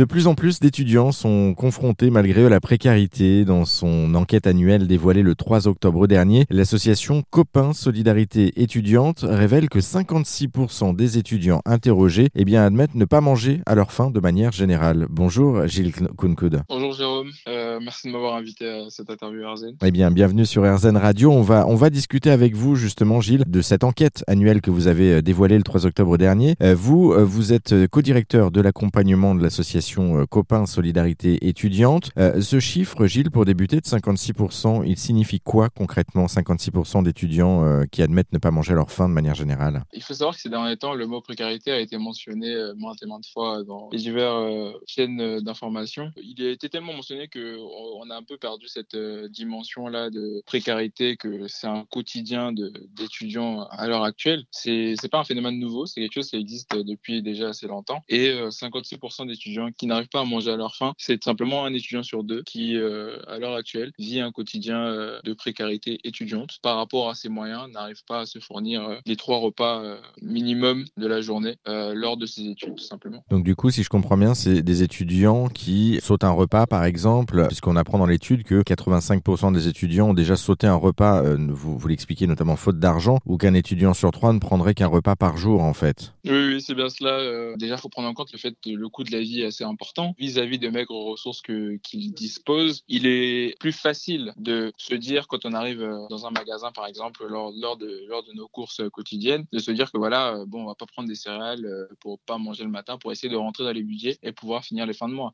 De plus en plus d'étudiants sont confrontés malgré eux à la précarité. Dans son enquête annuelle dévoilée le 3 octobre dernier, l'association Copains Solidarité étudiante révèle que 56% des étudiants interrogés eh bien, admettent ne pas manger à leur faim de manière générale. Bonjour Gilles Kunkud. Bonjour Jérôme, euh, merci de m'avoir invité à cette interview RZN. Eh bien, bienvenue sur RZN Radio. On va, on va discuter avec vous justement Gilles de cette enquête annuelle que vous avez euh, dévoilée le 3 octobre dernier. Euh, vous, vous êtes co-directeur de l'accompagnement de l'association Copains Solidarité étudiante. ce chiffre, Gilles, pour débuter de 56%, il signifie quoi concrètement 56% d'étudiants qui admettent ne pas manger à leur faim de manière générale? Il faut savoir que ces derniers temps, le mot précarité a été mentionné maintes et maintes fois dans les diverses chaînes d'information. Il a été tellement mentionné qu'on a un peu perdu cette dimension-là de précarité, que c'est un quotidien d'étudiants à l'heure actuelle. C'est pas un phénomène nouveau, c'est quelque chose qui existe depuis déjà assez longtemps. Et 56% d'étudiants qui n'arrivent pas à manger à leur faim, c'est simplement un étudiant sur deux qui, à l'heure actuelle, vit un quotidien de précarité étudiante par rapport à ses moyens, n'arrive pas à se fournir les trois repas minimum de la journée lors de ses études, tout simplement. Donc du coup, si je comprends bien, c'est des étudiants qui sautent un repas, par exemple, puisqu'on apprend dans l'étude que 85% des étudiants ont déjà sauté un repas, euh, vous, vous l'expliquez notamment faute d'argent, ou qu'un étudiant sur trois ne prendrait qu'un repas par jour, en fait. Oui, oui c'est bien cela. Euh, déjà, il faut prendre en compte le fait que le coût de la vie est assez important vis-à-vis de maigres ressources qu'ils disposent. Il est plus facile de se dire, quand on arrive euh, dans un magasin, par exemple, lors, lors, de, lors de nos courses quotidiennes, de se dire que voilà, bon, on va pas prendre des céréales pour pas manger le matin, pour essayer de rentrer dans les budgets et pouvoir finir les fins de mois.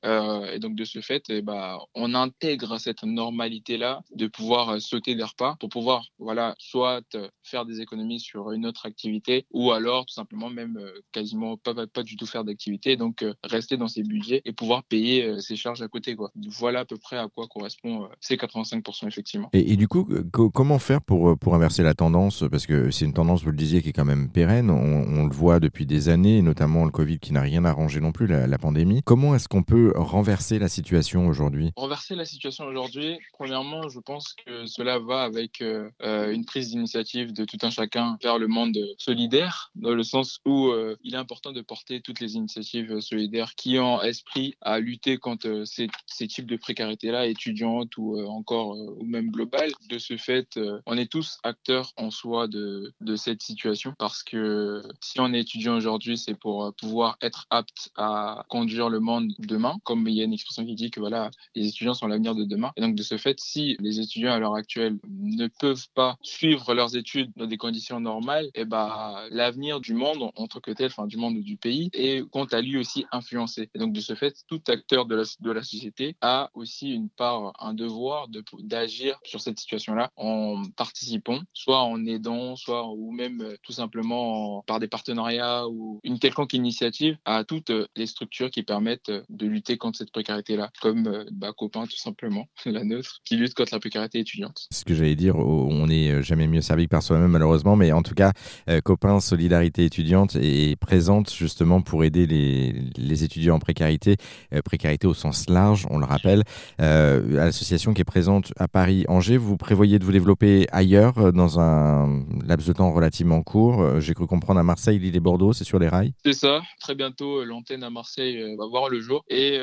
et donc, de ce fait, eh ben, on intègre cette normalité-là de pouvoir sauter des repas pour pouvoir, voilà, soit faire des économies sur une autre activité ou alors tout simplement même quasiment pas, pas, du tout faire d'activité, donc rester dans ses budgets et pouvoir payer ses charges à côté. Quoi. Voilà à peu près à quoi correspond ces 85% effectivement. Et, du coup, comment faire pour, pour inverser la tendance? Parce que c'est une tendance, vous le disiez, qui est quand même pérenne. On, le voit depuis des années, notamment le Covid qui n'a rien arrangé non plus, la, la pandémie. Comment est-ce qu'on peut renverser la situation aujourd'hui? Renverser la situation aujourd'hui, premièrement, je pense que cela va avec euh, euh, une prise d'initiative de tout un chacun vers le monde solidaire, dans le sens où euh, il est important de porter toutes les initiatives solidaires qui ont esprit à lutter contre ces, types de précarité-là, étudiantes ou encore ou même globale. De ce fait, on est tous acteurs en soi de, de cette situation parce que si on est étudiant aujourd'hui, c'est pour pouvoir être apte à conduire le monde demain. Comme il y a une expression qui dit que voilà, les étudiants sont l'avenir de demain. Et donc, de ce fait, si les étudiants à l'heure actuelle ne peuvent pas suivre leurs études dans des conditions normales, et eh ben, l'avenir du monde en tant que tel, enfin, du monde du pays, est quant à lui aussi influencé. Et donc, de ce fait, tout acteur de la, de société a aussi une part, un devoir d'agir sur cette situation-là en participant, soit en aidant, soit ou même tout simplement par des partenariats ou une quelconque initiative à toutes les structures qui permettent de lutter contre cette précarité-là, comme bah, Tout simplement, la nôtre, qui lutte contre la précarité étudiante. Ce que j'allais dire, on n'est euh, jamais mieux servi que par soi-même malheureusement, mais en tout cas, euh, Copain Solidarité étudiante est présente justement pour aider les, les étudiants en précarité, euh, précarité au sens large, on le rappelle. L'association qui est présente à Paris, Angers, vous prévoyez de vous développer ailleurs dans un laps de temps relativement court. J'ai cru comprendre à Marseille, Lille et Bordeaux, c'est sur les rails C'est ça. Très bientôt, l'antenne à Marseille va voir le jour et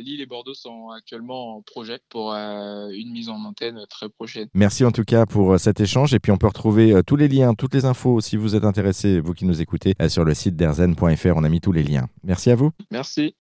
Lille et Bordeaux sont actuellement en projet pour euh, une mise en antenne très prochaine. Merci en tout cas pour euh, cet échange et puis on peut retrouver euh, tous les liens, toutes les infos si vous êtes intéressé, vous qui nous écoutez, sur le site d'erzen.fr. On a mis tous les liens. Merci à vous. Merci.